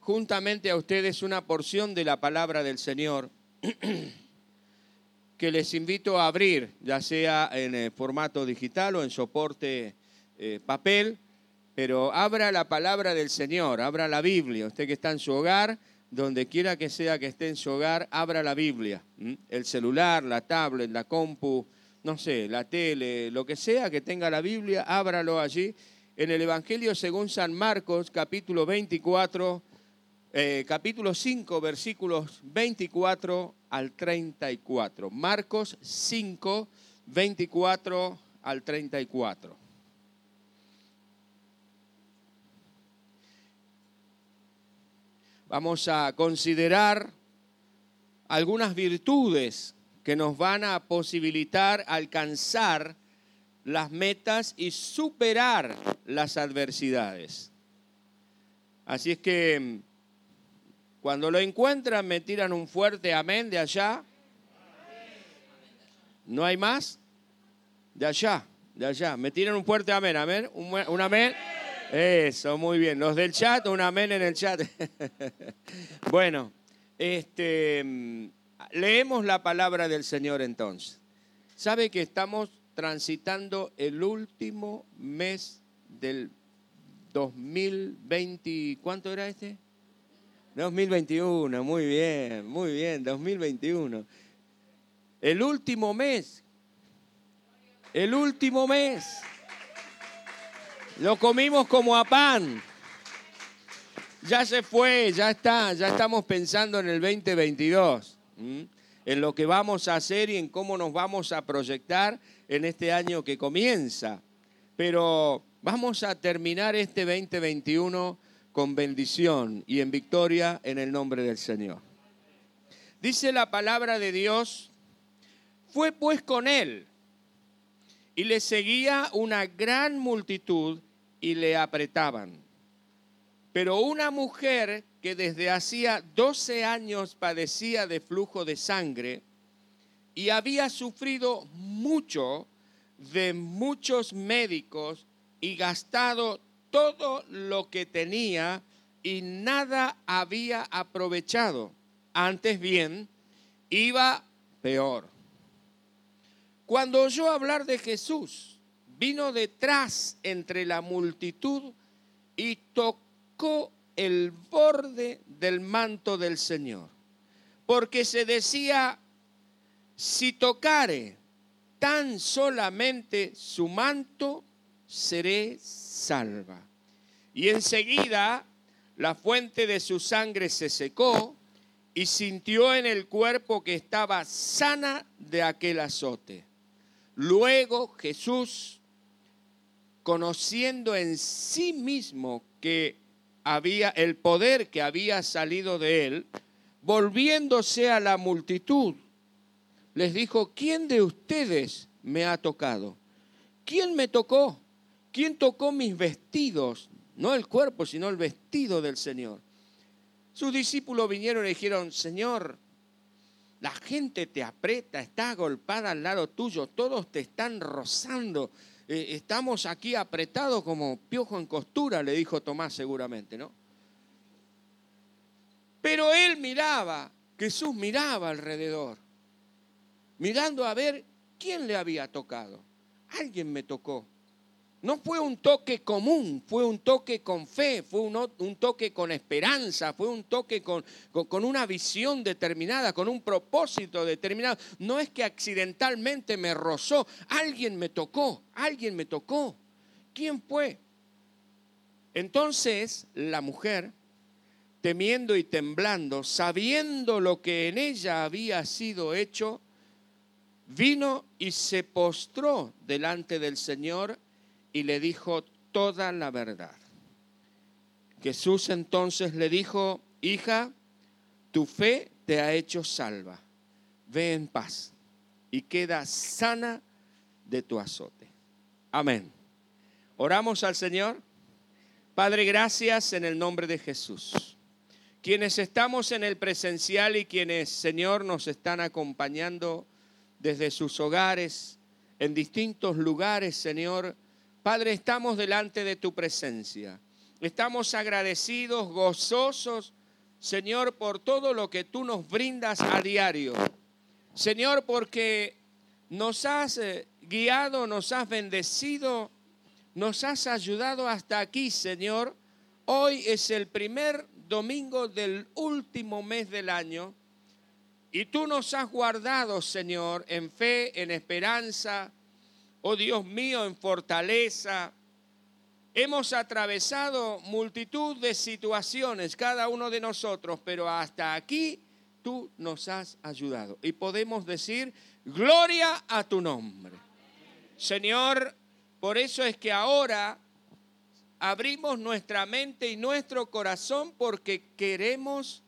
juntamente a ustedes una porción de la palabra del Señor que les invito a abrir, ya sea en eh, formato digital o en soporte eh, papel, pero abra la palabra del Señor, abra la Biblia. Usted que está en su hogar, donde quiera que sea que esté en su hogar, abra la Biblia. El celular, la tablet, la compu, no sé, la tele, lo que sea que tenga la Biblia, ábralo allí. En el Evangelio según San Marcos, capítulo 24, eh, capítulo 5, versículos 24 al 34. Marcos 5, 24 al 34. Vamos a considerar algunas virtudes que nos van a posibilitar alcanzar las metas y superar las adversidades. Así es que cuando lo encuentran me tiran un fuerte amén de allá. ¿No hay más? De allá, de allá. Me tiran un fuerte amén, amén. Un, amén. Eso, muy bien. Los del chat, un amén en el chat. bueno, este, leemos la palabra del Señor entonces. ¿Sabe que estamos transitando el último mes del 2020? ¿Cuánto era este? 2021, muy bien, muy bien, 2021. El último mes. El último mes. Lo comimos como a pan. Ya se fue, ya está, ya estamos pensando en el 2022, en lo que vamos a hacer y en cómo nos vamos a proyectar en este año que comienza. Pero vamos a terminar este 2021 con bendición y en victoria en el nombre del Señor. Dice la palabra de Dios, fue pues con él y le seguía una gran multitud y le apretaban. Pero una mujer que desde hacía 12 años padecía de flujo de sangre y había sufrido mucho de muchos médicos y gastado todo lo que tenía y nada había aprovechado. Antes bien, iba peor. Cuando oyó hablar de Jesús, vino detrás entre la multitud y tocó el borde del manto del Señor. Porque se decía, si tocare tan solamente su manto, seré salva. Y enseguida la fuente de su sangre se secó y sintió en el cuerpo que estaba sana de aquel azote. Luego Jesús conociendo en sí mismo que había el poder que había salido de él, volviéndose a la multitud, les dijo, ¿quién de ustedes me ha tocado? ¿Quién me tocó? ¿Quién tocó mis vestidos? No el cuerpo, sino el vestido del Señor. Sus discípulos vinieron y dijeron, Señor, la gente te aprieta, está agolpada al lado tuyo, todos te están rozando. Eh, estamos aquí apretados como piojo en costura, le dijo Tomás seguramente, ¿no? Pero él miraba, Jesús miraba alrededor, mirando a ver quién le había tocado. Alguien me tocó. No fue un toque común, fue un toque con fe, fue un, toque con esperanza, fue un toque con, con, una visión determinada, con un propósito determinado. No es que accidentalmente me rozó, alguien me tocó, alguien me tocó. ¿Quién fue? Entonces la mujer, temiendo y temblando, sabiendo lo que en ella había sido hecho, vino y se postró delante del Señor y le dijo toda la verdad. Jesús entonces le dijo, hija, tu fe te ha hecho salva. Ve en paz y queda sana de tu azote. Amén. Oramos al Señor. Padre, gracias en el nombre de Jesús. Quienes estamos en el presencial y quienes, Señor, nos están acompañando desde sus hogares, en distintos lugares, Señor, Padre, estamos delante de tu presencia. Estamos agradecidos, gozosos, Señor, por todo lo que tú nos brindas a diario. Señor, porque nos has eh, guiado, nos has bendecido, nos has ayudado hasta aquí, Señor. Hoy es el primer domingo del último mes del año y tú nos has guardado, Señor, en fe, en esperanza, oh Dios mío, en fortaleza. Hemos atravesado multitud de situaciones, cada uno de nosotros, pero hasta aquí tú nos has ayudado. Y podemos decir, gloria a tu nombre. Señor, por eso es que ahora abrimos nuestra mente y nuestro corazón porque queremos,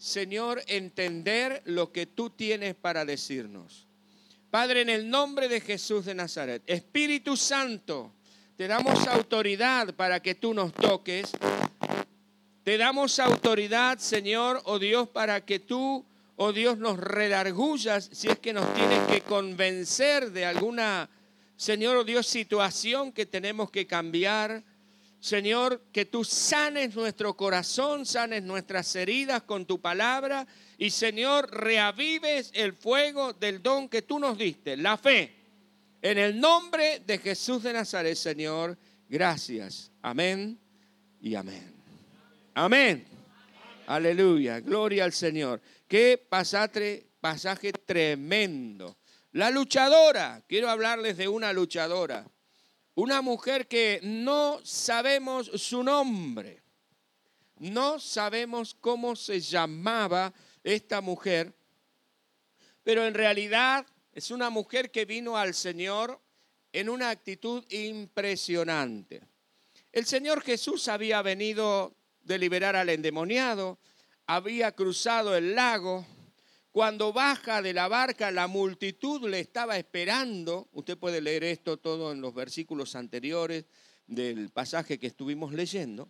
Señor, entender lo que tú tienes para decirnos. Padre, en el nombre de Jesús de Nazaret, Espíritu Santo, te damos autoridad para que tú nos toques te damos autoridad, Señor, oh Dios, para que tú, oh Dios, nos redargullas si es que nos tienes que convencer de alguna, Señor, oh Dios, situación que tenemos que cambiar. Señor, que tú sanes nuestro corazón, sanes nuestras heridas con tu palabra y Señor, reavives el fuego del don que tú nos diste, la fe. En el nombre de Jesús de Nazaret, Señor, gracias. Amén y amén. Amén. Aleluya. Gloria al Señor. Qué pasaje, tremendo. La luchadora. Quiero hablarles de una luchadora. Una mujer que no sabemos su nombre. No sabemos cómo se llamaba esta mujer. Pero en realidad es una mujer que vino al Señor en una actitud impresionante. El Señor Jesús había venido de liberar al endemoniado, había cruzado el lago. Cuando baja de la barca, la multitud le estaba esperando. Usted puede leer esto todo en los versículos anteriores del pasaje que estuvimos leyendo.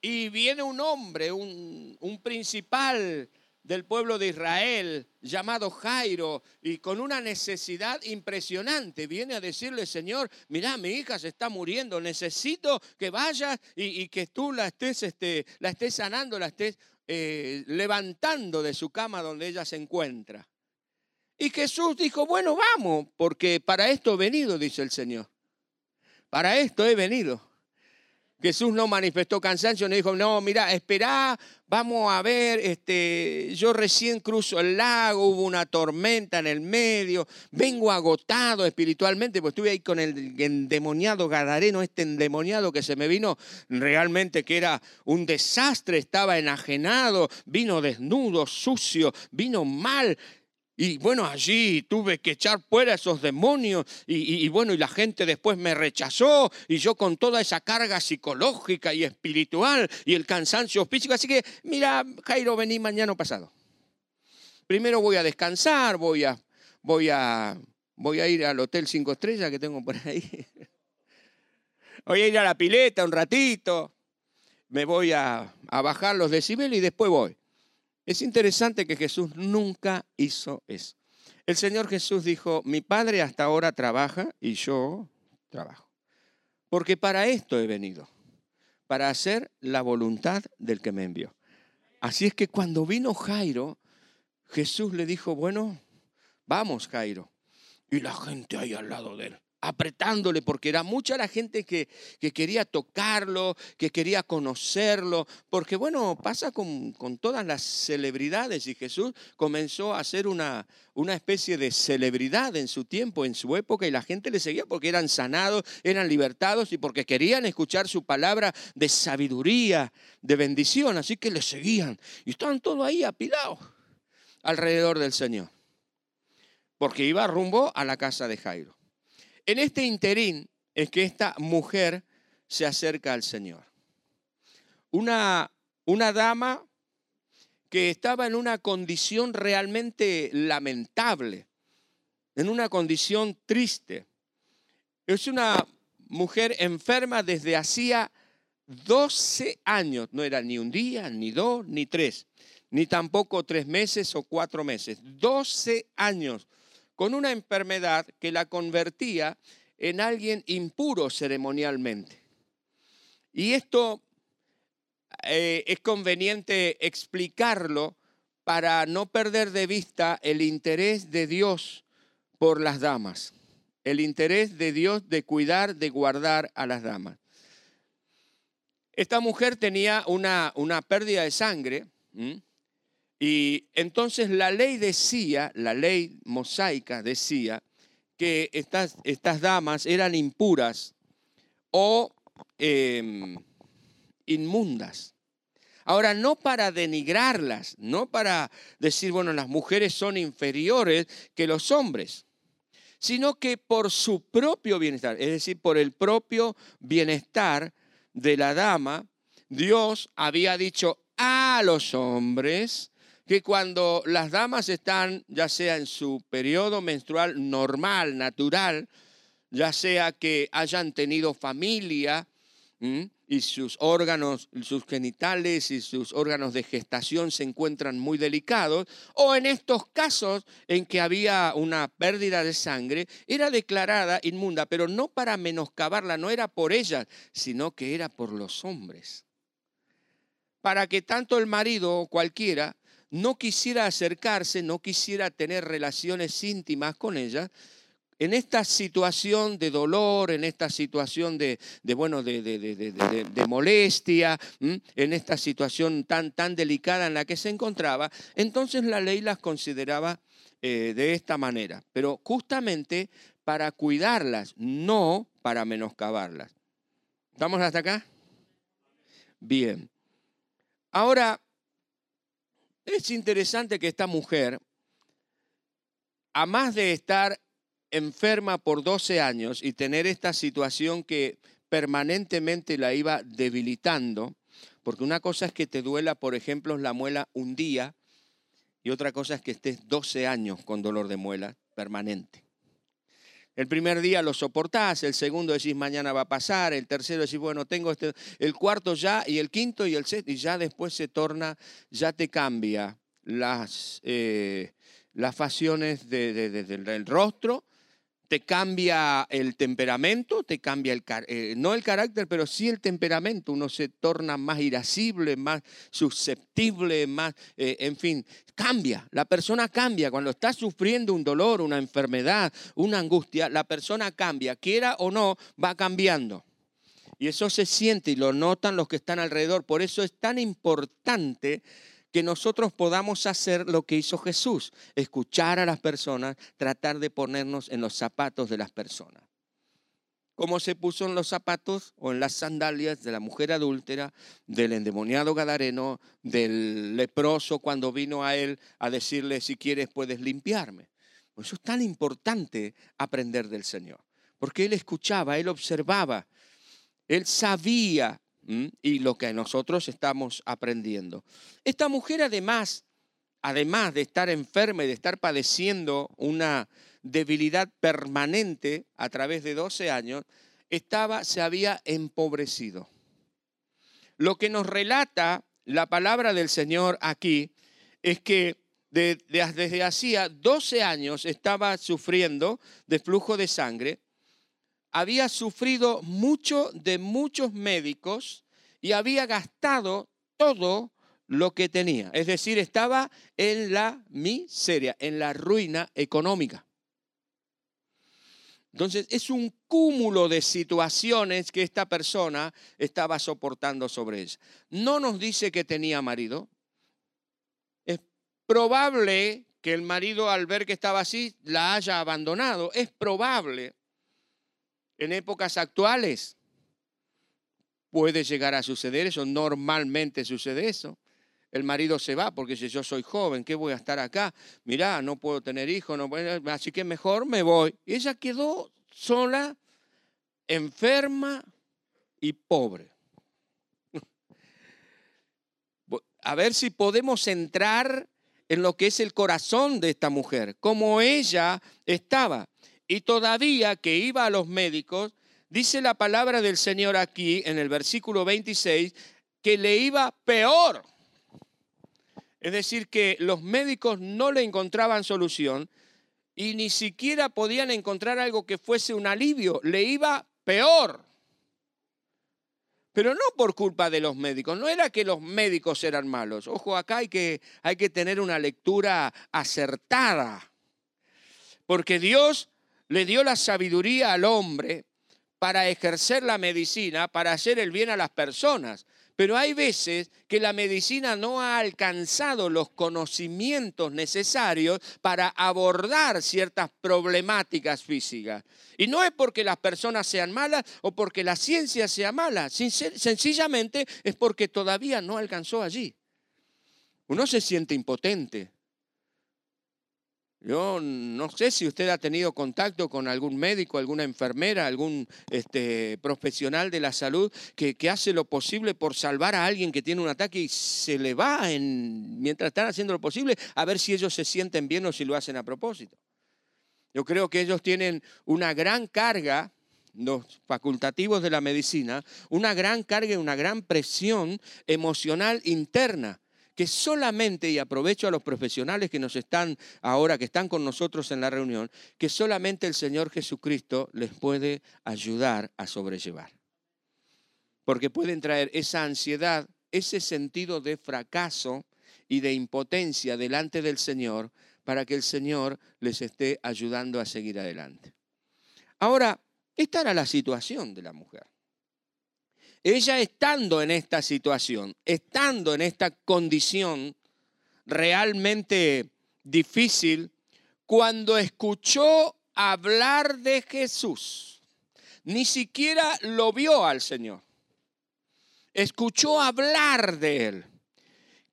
Y viene un hombre, un, un principal del pueblo de Israel llamado Jairo y con una necesidad impresionante viene a decirle, Señor, mira, mi hija se está muriendo, necesito que vayas y, que tú la estés, este, la estés sanando, la estés eh, levantando de su cama donde ella se encuentra. Y Jesús dijo, bueno, vamos, porque para esto he venido, dice el Señor. Para esto he venido. Jesús no manifestó cansancio, no dijo, no, mira, espera, vamos a ver, este, yo recién cruzo el lago, hubo una tormenta en el medio, vengo agotado espiritualmente, pues estuve ahí con el endemoniado Gadareno, este endemoniado que se me vino realmente que era un desastre, estaba enajenado, vino desnudo, sucio, vino mal, y bueno, allí tuve que echar fuera esos demonios y, bueno, y la gente después me rechazó y yo con toda esa carga psicológica y espiritual y el cansancio físico. Así que, mira, Jairo, vení mañana pasado. Primero voy a descansar, voy a, voy a, voy a ir al Hotel Cinco Estrellas que tengo por ahí. Voy a ir a la pileta un ratito, me voy a, a bajar los decibeles y después voy. Es interesante que Jesús nunca hizo eso. El Señor Jesús dijo, mi Padre hasta ahora trabaja y yo trabajo. Porque para esto he venido, para hacer la voluntad del que me envió. Así es que cuando vino Jairo, Jesús le dijo, bueno, vamos Jairo. Y la gente ahí al lado de él apretándole, porque era mucha la gente que, que, quería tocarlo, que quería conocerlo, porque bueno, pasa con, con, todas las celebridades y Jesús comenzó a ser una, una especie de celebridad en su tiempo, en su época, y la gente le seguía porque eran sanados, eran libertados y porque querían escuchar su palabra de sabiduría, de bendición, así que le seguían y estaban todos ahí apilados alrededor del Señor, porque iba rumbo a la casa de Jairo. En este interín es que esta mujer se acerca al Señor. Una, una dama que estaba en una condición realmente lamentable, en una condición triste. Es una mujer enferma desde hacía 12 años, no era ni un día, ni dos, ni tres, ni tampoco tres meses o cuatro meses, 12 años con una enfermedad que la convertía en alguien impuro ceremonialmente. Y esto eh, es conveniente explicarlo para no perder de vista el interés de Dios por las damas, el interés de Dios de cuidar, de guardar a las damas. Esta mujer tenía una, una pérdida de sangre y entonces la ley decía, la ley mosaica decía que estas, damas eran impuras o em, inmundas. Ahora, no para denigrarlas, no para decir, bueno, las mujeres son inferiores que los hombres, sino que por su propio bienestar, es decir, por el propio bienestar de la dama, Dios había dicho a los hombres que cuando las damas están, ya sea en su periodo menstrual normal, natural, ya sea que hayan tenido familia, y sus órganos, sus genitales y sus órganos de gestación se encuentran muy delicados, o en estos casos en que había una pérdida de sangre, era declarada inmunda, pero no para menoscabarla, no era por ella, sino que era por los hombres. Para que tanto el marido o cualquiera no quisiera acercarse, no quisiera tener relaciones íntimas con ella, en esta situación de dolor, en esta situación de, bueno, de, molestia, en esta situación tan, tan delicada en la que se encontraba, entonces la ley las consideraba eh, de esta manera, pero justamente para cuidarlas, no para menoscabarlas. ¿Estamos hasta acá? Bien. Ahora, es interesante que esta mujer, a más de estar enferma por 12 años y tener esta situación que permanentemente la iba debilitando, porque una cosa es que te duela, por ejemplo, la muela un día y otra cosa es que estés 12 años con dolor de muela permanente. El primer día lo soportás, el segundo decís mañana va a pasar, el tercero decís, bueno, tengo este, el cuarto ya, y el quinto y el sexto, y ya después se torna, ya te cambia las, eh, las facciones del rostro, te cambia el temperamento, te cambia el, eh, no el carácter, pero sí el temperamento. Uno se torna más irascible, más susceptible, más, eh, en fin, cambia. La persona cambia. Cuando está sufriendo un dolor, una enfermedad, una angustia, la persona cambia. Quiera o no, va cambiando. Y eso se siente y lo notan los que están alrededor. Por eso es tan importante que nosotros podamos hacer lo que hizo Jesús, escuchar a las personas, tratar de ponernos en los zapatos de las personas. Como se puso en los zapatos o en las sandalias de la mujer adúltera, del endemoniado gadareno, del leproso cuando vino a él a decirle, si quieres puedes limpiarme. Eso es tan importante aprender del Señor, porque él escuchaba, él observaba, él sabía y lo que nosotros estamos aprendiendo. Esta mujer además, además de estar enferma y de estar padeciendo una debilidad permanente a través de 12 años, estaba, se había empobrecido. Lo que nos relata la palabra del Señor aquí es que desde hacía 12 años estaba sufriendo de flujo de sangre había sufrido mucho de muchos médicos y había gastado todo lo que tenía. Es decir, estaba en la miseria, en la ruina económica. Entonces, es un cúmulo de situaciones que esta persona estaba soportando sobre ella. No nos dice que tenía marido. Es probable que el marido al ver que estaba así la haya abandonado. Es probable en épocas actuales puede llegar a suceder eso, normalmente sucede eso. El marido se va porque si yo soy joven, ¿qué voy a estar acá? Mirá, no puedo tener hijos, no así que mejor me voy. Ella quedó sola, enferma y pobre. A ver si podemos entrar en lo que es el corazón de esta mujer, como ella estaba y todavía que iba a los médicos, dice la palabra del Señor aquí en el versículo 26, que le iba peor. Es decir, que los médicos no le encontraban solución y ni siquiera podían encontrar algo que fuese un alivio, le iba peor. Pero no por culpa de los médicos, no era que los médicos eran malos. Ojo, acá hay que, hay que tener una lectura acertada, porque Dios le dio la sabiduría al hombre para ejercer la medicina, para hacer el bien a las personas. Pero hay veces que la medicina no ha alcanzado los conocimientos necesarios para abordar ciertas problemáticas físicas. Y no es porque las personas sean malas o porque la ciencia sea mala, sencillamente es porque todavía no alcanzó allí. Uno se siente impotente, yo no sé si usted ha tenido contacto con algún médico, alguna enfermera, algún este, profesional de la salud que, hace lo posible por salvar a alguien que tiene un ataque y se le va en, mientras están haciendo lo posible a ver si ellos se sienten bien o si lo hacen a propósito. Yo creo que ellos tienen una gran carga, los facultativos de la medicina, una gran carga y una gran presión emocional interna que solamente, y aprovecho a los profesionales que nos están ahora, que están con nosotros en la reunión, que solamente el Señor Jesucristo les puede ayudar a sobrellevar. Porque pueden traer esa ansiedad, ese sentido de fracaso y de impotencia delante del Señor para que el Señor les esté ayudando a seguir adelante. Ahora, esta era la situación de la mujer. Ella estando en esta situación, estando en esta condición realmente difícil, cuando escuchó hablar de Jesús, ni siquiera lo vio al Señor. Escuchó hablar de él.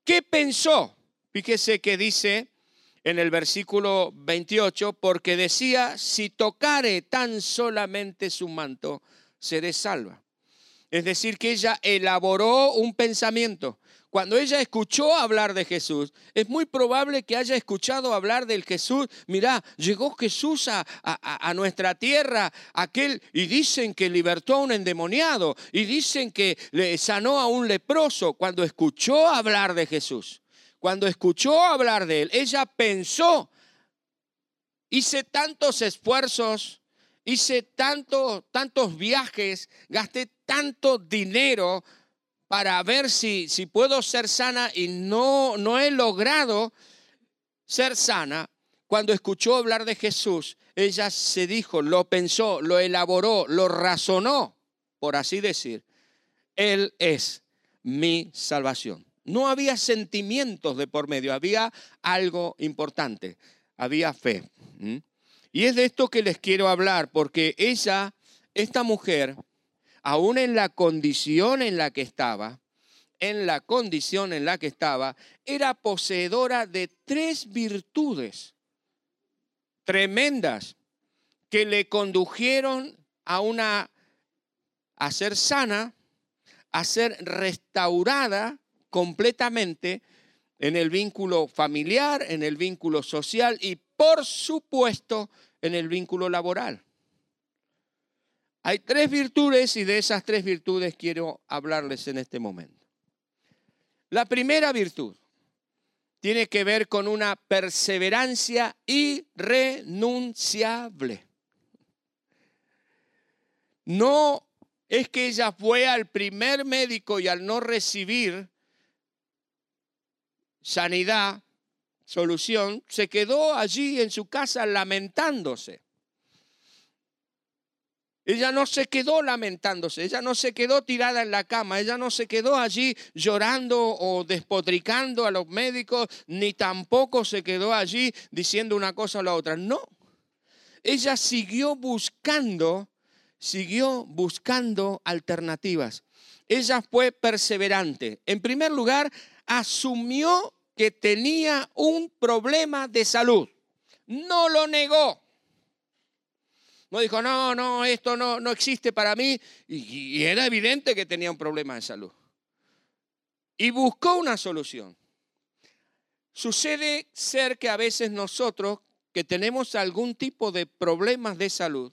¿Qué pensó? Fíjese que dice en el versículo 28, porque decía, si tocare tan solamente su manto, seré salva. Es decir, que ella elaboró un pensamiento. Cuando ella escuchó hablar de Jesús, es muy probable que haya escuchado hablar del Jesús. Mirá, llegó Jesús a, nuestra tierra, aquel, y dicen que libertó a un endemoniado, y dicen que le sanó a un leproso. Cuando escuchó hablar de Jesús, cuando escuchó hablar de él, ella pensó, hice tantos esfuerzos, hice tanto, tantos viajes, gasté tanto dinero para ver si, si puedo ser sana y no, no he logrado ser sana. Cuando escuchó hablar de Jesús, ella se dijo, lo pensó, lo elaboró, lo razonó, por así decir. Él es mi salvación. No había sentimientos de por medio, había algo importante, había fe. Y es de esto que les quiero hablar, porque ella, esta mujer, aún en la condición en la que estaba, en la condición en la que estaba, era poseedora de tres virtudes tremendas que le condujeron a una a ser sana, a ser restaurada completamente en el vínculo familiar, en el vínculo social y por supuesto en el vínculo laboral. Hay tres virtudes y de esas tres virtudes quiero hablarles en este momento. La primera virtud tiene que ver con una perseverancia irrenunciable. No es que ella fue al primer médico y al no recibir sanidad, solución, se quedó allí en su casa lamentándose. Ella no se quedó lamentándose, ella no se quedó tirada en la cama, ella no se quedó allí llorando o despotricando a los médicos, ni tampoco se quedó allí diciendo una cosa o la otra. No, ella siguió buscando, siguió buscando alternativas. Ella fue perseverante. En primer lugar, asumió que tenía un problema de salud. No lo negó. No dijo, no, no, esto no, no existe para mí. Y, era evidente que tenía un problema de salud. Y buscó una solución. Sucede ser que a veces nosotros que tenemos algún tipo de problemas de salud,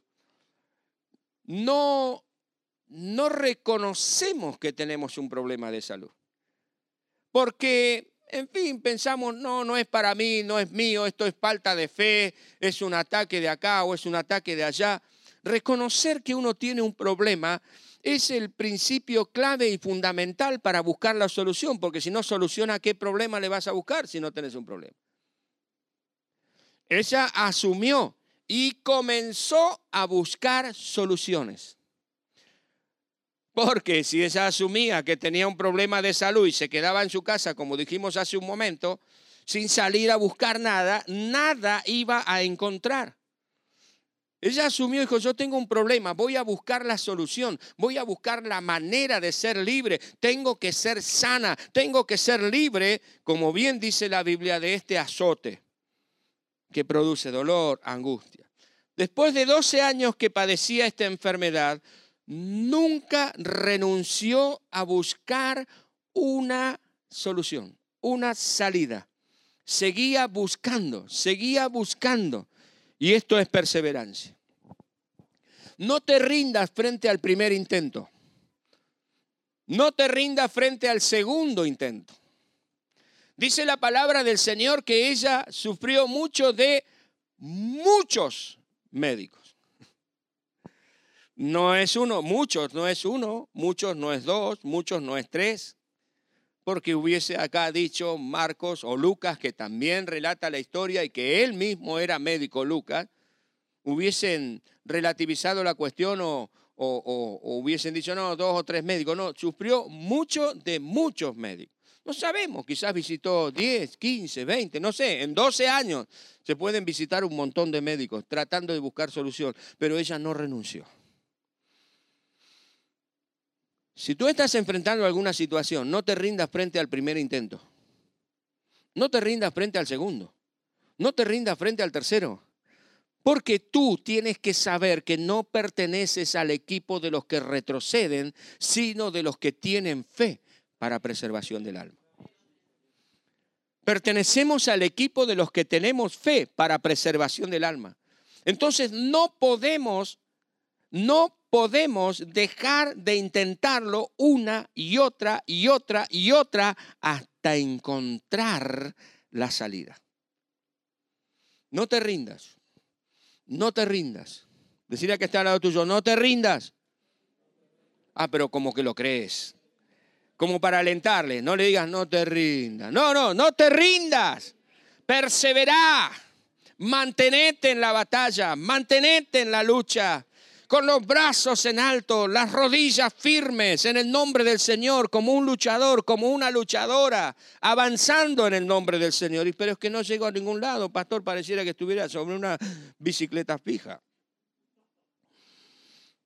no, no reconocemos que tenemos un problema de salud. Porque en fin, pensamos, no, no es para mí, no es mío, esto es falta de fe, es un ataque de acá o es un ataque de allá. Reconocer que uno tiene un problema es el principio clave y fundamental para buscar la solución, porque si no soluciona, ¿qué problema le vas a buscar si no tenés un problema? Ella asumió y comenzó a buscar soluciones. Porque si ella asumía que tenía un problema de salud y se quedaba en su casa, como dijimos hace un momento, sin salir a buscar nada, nada iba a encontrar. Ella asumió y dijo, yo tengo un problema, voy a buscar la solución, voy a buscar la manera de ser libre, tengo que ser sana, tengo que ser libre, como bien dice la Biblia, de este azote que produce dolor, angustia. Después de 12 años que padecía esta enfermedad, nunca renunció a buscar una solución, una salida. Seguía buscando, seguía buscando. Y esto es perseverancia. No te rindas frente al primer intento. No te rindas frente al segundo intento. Dice la palabra del Señor que ella sufrió mucho de muchos médicos. No es uno, muchos no es uno, muchos no es dos, muchos no es tres. Porque hubiese acá dicho Marcos o Lucas, que también relata la historia y que él mismo era médico Lucas, hubiesen relativizado la cuestión o, hubiesen dicho, no, dos o tres médicos. No, sufrió mucho de muchos médicos. No sabemos, quizás visitó 10, 15, 20, no sé, en 12 años se pueden visitar un montón de médicos tratando de buscar solución, pero ella no renunció. Si tú estás enfrentando alguna situación, no te rindas frente al primer intento. No te rindas frente al segundo. No te rindas frente al tercero. Porque tú tienes que saber que no perteneces al equipo de los que retroceden, sino de los que tienen fe para preservación del alma. Pertenecemos al equipo de los que tenemos fe para preservación del alma. Entonces no podemos, no podemos dejar de intentarlo una y otra y otra y otra hasta encontrar la salida. No te rindas no te rindas. Decirle que está al lado tuyo, no te rindas. Ah, pero como que lo crees. Como para alentarle, no le digas, no te rindas. No, no, no te rindas. Perseverá. Mantenete en la batalla, mantenete en la lucha con los brazos en alto, las rodillas firmes en el nombre del Señor, como un luchador, como una luchadora, avanzando en el nombre del Señor. Pero es que no llegó a ningún lado, pastor, pareciera que estuviera sobre una bicicleta fija.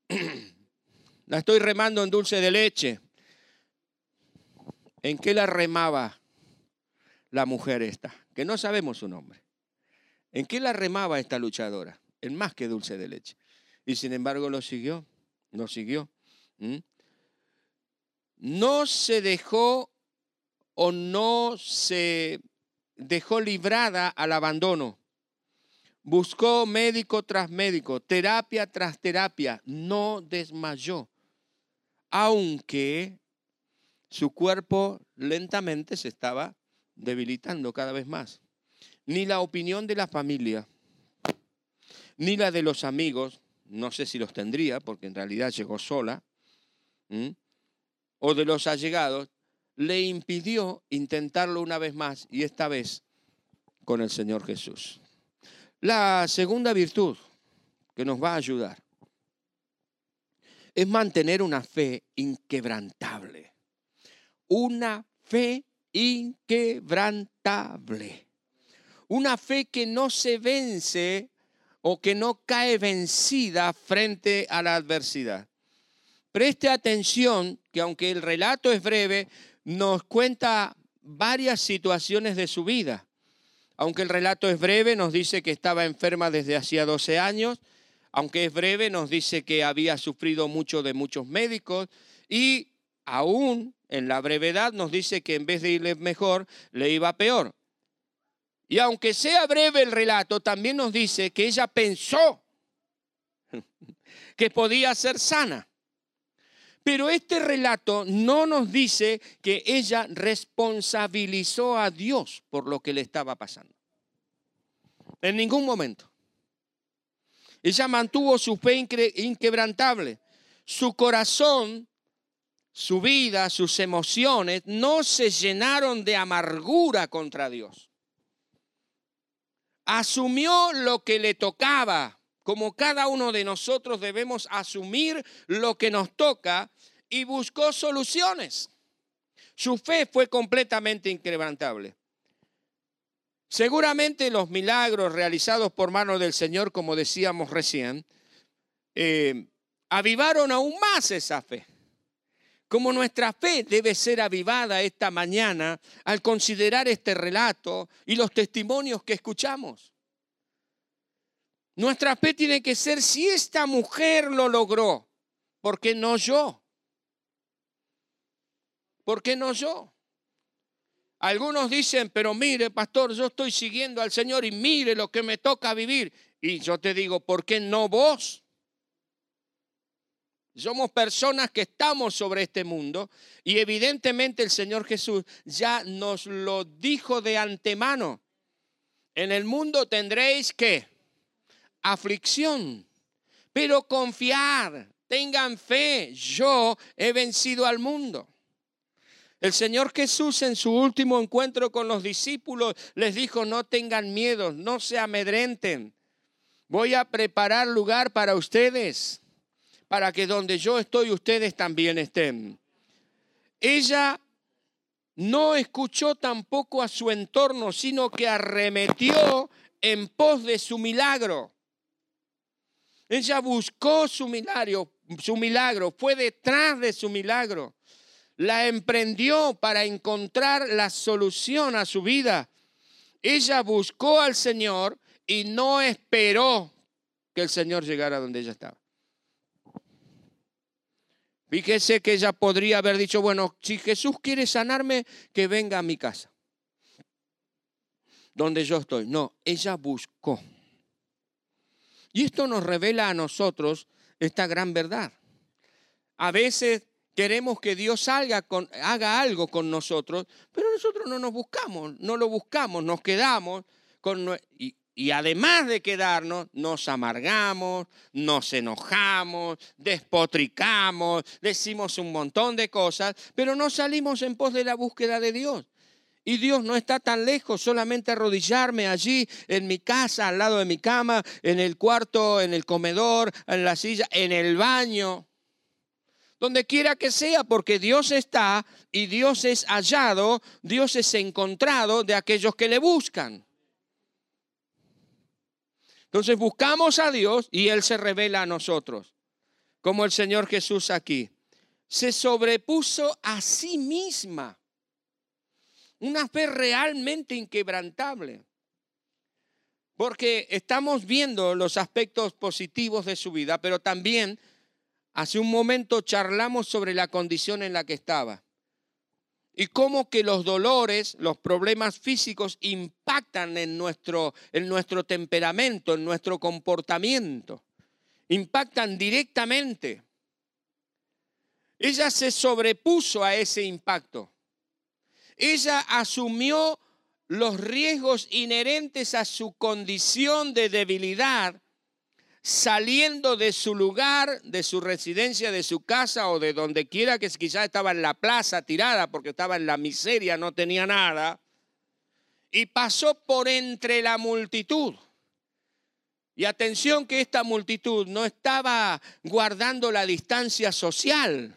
La estoy remando en dulce de leche. ¿En qué la remaba la mujer esta? Que no sabemos su nombre. ¿En qué la remaba esta luchadora? En más que dulce de leche. Y sin embargo lo siguió, lo siguió. No se dejó o no se dejó librada al abandono. Buscó médico tras médico, terapia tras terapia, no desmayó, aunque su cuerpo lentamente se estaba debilitando cada vez más. Ni la opinión de la familia, ni la de los amigos, no sé si los tendría, porque en realidad llegó sola, o de los allegados, le impidió intentarlo una vez más y esta vez con el Señor Jesús. La segunda virtud que nos va a ayudar es mantener una fe inquebrantable. Una fe inquebrantable. Una fe que no se vence o que no cae vencida frente a la adversidad. Preste atención que aunque el relato es breve, nos cuenta varias situaciones de su vida. Aunque el relato es breve, nos dice que estaba enferma desde hacía 12 años. Aunque es breve, nos dice que había sufrido mucho de muchos médicos. Y aún en la brevedad nos dice que en vez de irle mejor, le iba peor. Y aunque sea breve el relato, también nos dice que ella pensó que podía ser sana. Pero este relato no nos dice que ella responsabilizó a Dios por lo que le estaba pasando. En ningún momento. Ella mantuvo su fe inquebrantable, su corazón, su vida, sus emociones no se llenaron de amargura contra Dios. Asumió lo que le tocaba, como cada uno de nosotros debemos asumir lo que nos toca y buscó soluciones. Su fe fue completamente inquebrantable. Seguramente los milagros realizados por mano del Señor, como decíamos recién, eh, avivaron aún más esa fe. Como nuestra fe debe ser avivada esta mañana al considerar este relato y los testimonios que escuchamos. Nuestra fe tiene que ser, si esta mujer lo logró, ¿por qué no yo? ¿Por qué no yo? Algunos dicen, pero mire, pastor, yo estoy siguiendo al Señor y mire lo que me toca vivir. Y yo te digo, ¿por qué no vos? Somos personas que estamos sobre este mundo y evidentemente el Señor Jesús ya nos lo dijo de antemano. En el mundo tendréis que aflicción, pero confiar, tengan fe, yo he vencido al mundo. El Señor Jesús en su último encuentro con los discípulos les dijo, no tengan miedo, no se amedrenten. Voy a preparar lugar para ustedes, para que donde yo estoy ustedes también estén. Ella no escuchó tampoco a su entorno, sino que arremetió en pos de su milagro. Ella buscó su milagro, su milagro, fue detrás de su milagro la emprendió para encontrar la solución a su vida. Ella buscó al Señor y no esperó que el Señor llegara donde ella estaba. Fíjese que ella podría haber dicho, bueno, si Jesús quiere sanarme, que venga a mi casa, donde yo estoy. No, ella buscó. Y esto nos revela a nosotros esta gran verdad. A veces queremos que Dios salga con, haga algo con nosotros, pero nosotros no nos buscamos, no lo buscamos, nos quedamos con, y, y además de quedarnos, nos amargamos, nos enojamos, despotricamos, decimos un montón de cosas, pero no salimos en pos de la búsqueda de Dios. Y Dios no está tan lejos, solamente arrodillarme allí en mi casa, al lado de mi cama, en el cuarto, en el comedor, en la silla, en el baño donde quiera que sea, porque Dios está y Dios es hallado, Dios es encontrado de aquellos que le buscan. Entonces buscamos a Dios y Él se revela a nosotros, como el Señor Jesús aquí. Se sobrepuso a sí misma. Una fe realmente inquebrantable. Porque estamos viendo los aspectos positivos de su vida, pero también Hace un momento charlamos sobre la condición en la que estaba y cómo que los dolores, los problemas físicos impactan en nuestro, en nuestro temperamento, en nuestro comportamiento, impactan directamente. Ella se sobrepuso a ese impacto. Ella asumió los riesgos inherentes a su condición de debilidad saliendo de su lugar, de su residencia, de su casa o de donde quiera que quizás estaba en la plaza tirada porque estaba en la miseria, no tenía nada, y pasó por entre la multitud. Y atención que esta multitud no estaba guardando la distancia social,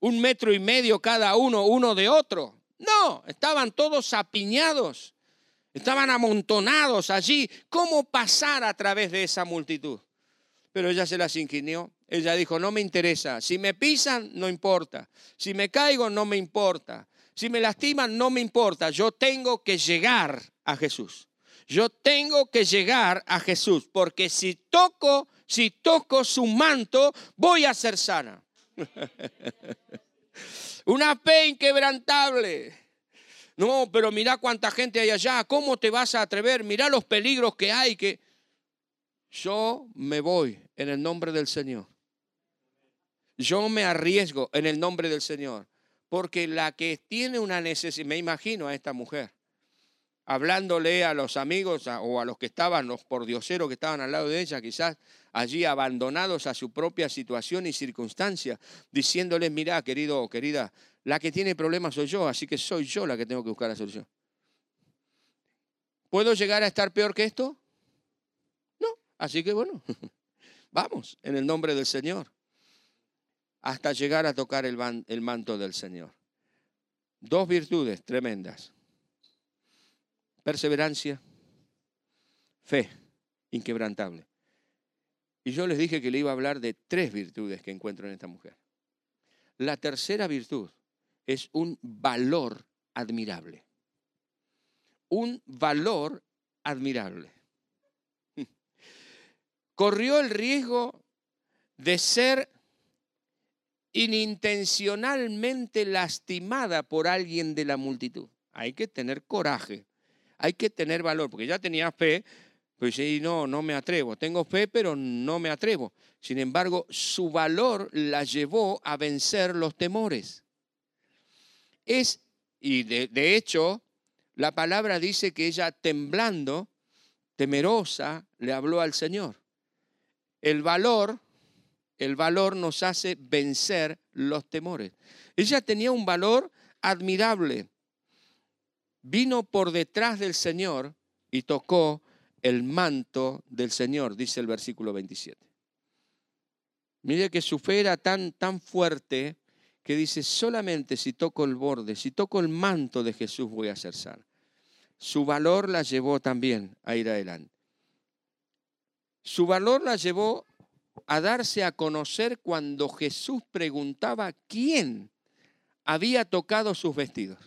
un metro y medio cada uno, uno de otro. No, estaban todos apiñados, estaban amontonados allí. ¿Cómo pasar a través de esa multitud? Pero ella se las ingenió. Ella dijo, no me interesa. Si me pisan, no importa. Si me caigo, no me importa. Si me lastiman, no me importa. Yo tengo que llegar a Jesús. Yo tengo que llegar a Jesús, porque si toco, si toco su manto, voy a ser sana. Una fe inquebrantable. No, pero mira cuánta gente hay allá. ¿Cómo te vas a atrever? Mira los peligros que hay. Que yo me voy en el nombre del Señor. Yo me arriesgo en el nombre del Señor. Porque la que tiene una necesidad, me imagino a esta mujer, hablándole a los amigos o a los que estaban, los pordioseros que estaban al lado de ella, quizás allí abandonados a su propia situación y circunstancia, diciéndoles, mira, querido o querida, la que tiene problemas soy yo, así que soy yo la que tengo que buscar la solución. ¿Puedo llegar a estar peor que esto? Así que bueno, vamos, en el nombre del Señor, hasta llegar a tocar el, el manto del Señor. Dos virtudes tremendas perseverancia, fe inquebrantable. Y yo les dije que le iba a hablar de tres virtudes que encuentro en esta mujer. La tercera virtud es un valor admirable. Un valor admirable. Corrió el riesgo de ser inintencionalmente lastimada por alguien de la multitud. Hay que tener coraje hay que tener valor, porque ya tenía fe, pues sí, no, no me atrevo. Tengo fe, pero no me atrevo. Sin embargo, su valor la llevó a vencer los temores. Es, y de, de hecho, la palabra dice que ella temblando, temerosa, le habló al Señor. El valor, el valor nos hace vencer los temores. Ella tenía un valor admirable vino por detrás del Señor y tocó el manto del Señor, dice el versículo 27. Mire que su fe era tan, tan fuerte que dice, solamente si toco el borde, si toco el manto de Jesús voy a ser sano. Su valor la llevó también a ir adelante. Su valor la llevó a darse a conocer cuando Jesús preguntaba quién había tocado sus vestidos.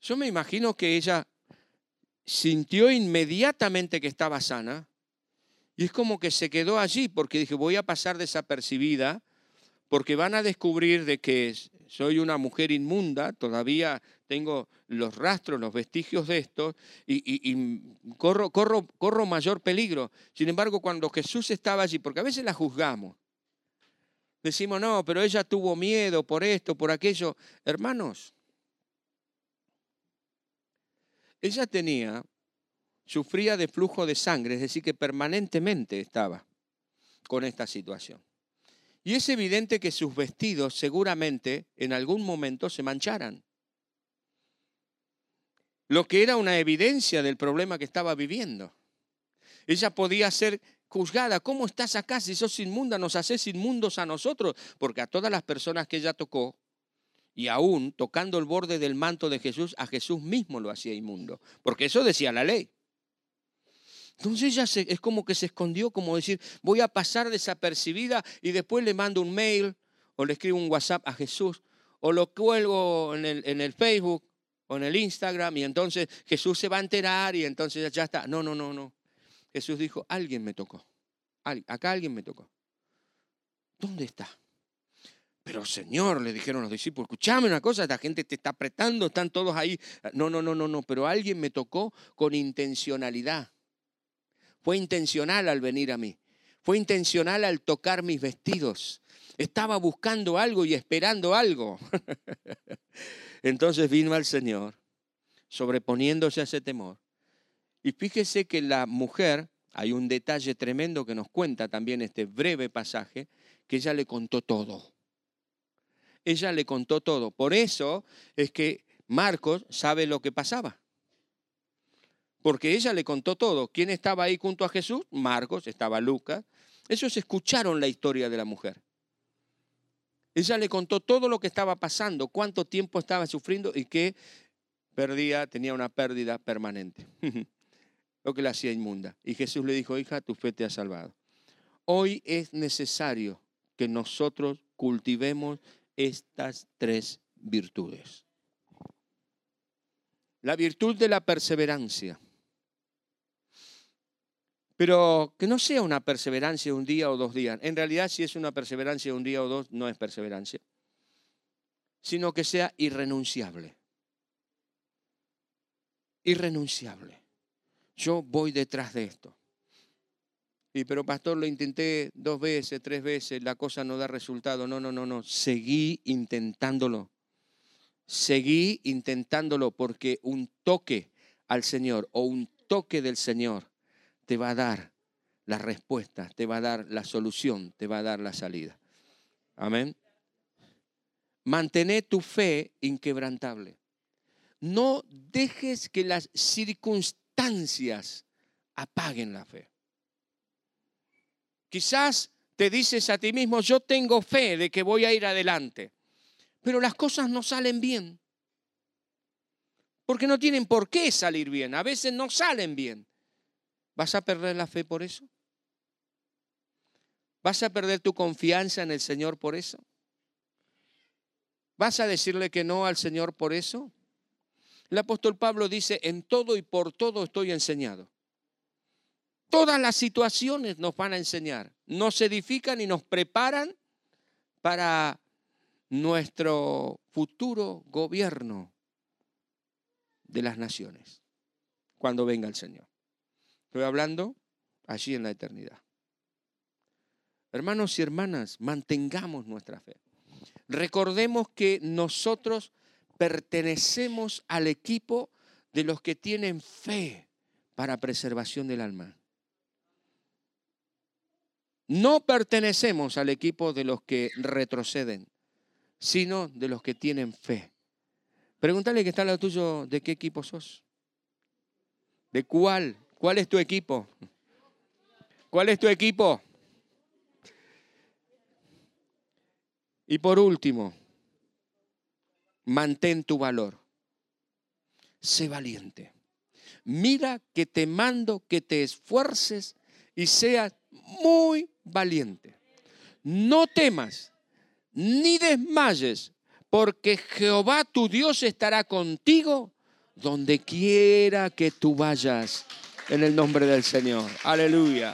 Yo me imagino que ella sintió inmediatamente que estaba sana y es como que se quedó allí porque dije, voy a pasar desapercibida porque van a descubrir de que soy una mujer inmunda, todavía tengo los rastros, los vestigios de esto y, corro, corro, corro mayor peligro. Sin embargo, cuando Jesús estaba allí, porque a veces la juzgamos, decimos, no, pero ella tuvo miedo por esto, por aquello. Hermanos, Ella tenía, sufría de flujo de sangre, es decir, que permanentemente estaba con esta situación. Y es evidente que sus vestidos seguramente en algún momento se mancharan. Lo que era una evidencia del problema que estaba viviendo. Ella podía ser juzgada. ¿Cómo estás acá si sos inmunda? Nos haces inmundos a nosotros. Porque a todas las personas que ella tocó, y aún tocando el borde del manto de Jesús, a Jesús mismo lo hacía inmundo, porque eso decía la ley. Entonces ella es como que se escondió, como decir, voy a pasar desapercibida y después le mando un mail o le escribo un WhatsApp a Jesús o lo cuelgo en el, Facebook o en el Instagram y entonces Jesús se va a enterar y entonces ya está. No, no, no, no. Jesús dijo, alguien me tocó. Acá alguien me tocó. ¿Dónde está? Pero Señor, le dijeron los discípulos, escúchame una cosa, esta gente te está apretando, están todos ahí. No, no, no, no, no, pero alguien me tocó con intencionalidad. Fue intencional al venir a mí. Fue intencional al tocar mis vestidos. Estaba buscando algo y esperando algo. Entonces vino al Señor, sobreponiéndose a ese temor. Y fíjese que la mujer, hay un detalle tremendo que nos cuenta también este breve pasaje, que ella le contó todo ella le contó todo. Por eso es que Marcos sabe lo que pasaba. Porque ella le contó todo. ¿Quién estaba ahí junto a Jesús? Marcos, estaba Lucas. Ellos escucharon la historia de la mujer. Ella le contó todo lo que estaba pasando, cuánto tiempo estaba sufriendo y que perdía, tenía una pérdida permanente. lo que la hacía inmunda. Y Jesús le dijo, hija, tu fe te ha salvado. Hoy es necesario que nosotros cultivemos estas tres virtudes. La virtud de la perseverancia. Pero que no sea una perseverancia de un día o dos días. En realidad, si es una perseverancia de un día o dos, no es perseverancia. Sino que sea irrenunciable. Irrenunciable. Yo voy detrás de esto. Y pero pastor, lo intenté dos veces, tres veces, la cosa no da resultado. No, no, no, no. Seguí intentándolo. seguí intentándolo porque un toque al Señor o un toque del Señor te va a dar la respuesta, te va a dar la solución, te va a dar la salida. Amén. Mantén tu fe inquebrantable. No dejes que las circunstancias apaguen la fe. Quizás te dices a ti mismo, yo tengo fe de que voy a ir adelante, pero las cosas no salen bien. Porque no tienen por qué salir bien, a veces no salen bien. ¿Vas a perder la fe por eso? ¿Vas a perder tu confianza en el Señor por eso? ¿Vas a decirle que no al Señor por eso? El apóstol Pablo dice, en todo y por todo estoy enseñado. Todas las situaciones nos van a enseñar, nos edifican y nos preparan para nuestro futuro gobierno de las naciones, cuando venga el Señor. Estoy hablando allí en la eternidad. Hermanos y hermanas, mantengamos nuestra fe. Recordemos que nosotros pertenecemos al equipo de los que tienen fe para preservación del alma. No pertenecemos al equipo de los que retroceden, sino de los que tienen fe. Pregúntale que está al lado tuyo, ¿de qué equipo sos? ¿De cuál? ¿Cuál es tu equipo? ¿Cuál es tu equipo? Y por último, mantén tu valor. Sé valiente. Mira que te mando que te esfuerces y seas muy valiente. No temas ni desmayes, porque Jehová tu Dios estará contigo donde quiera que tú vayas, en el nombre del Señor. Aleluya.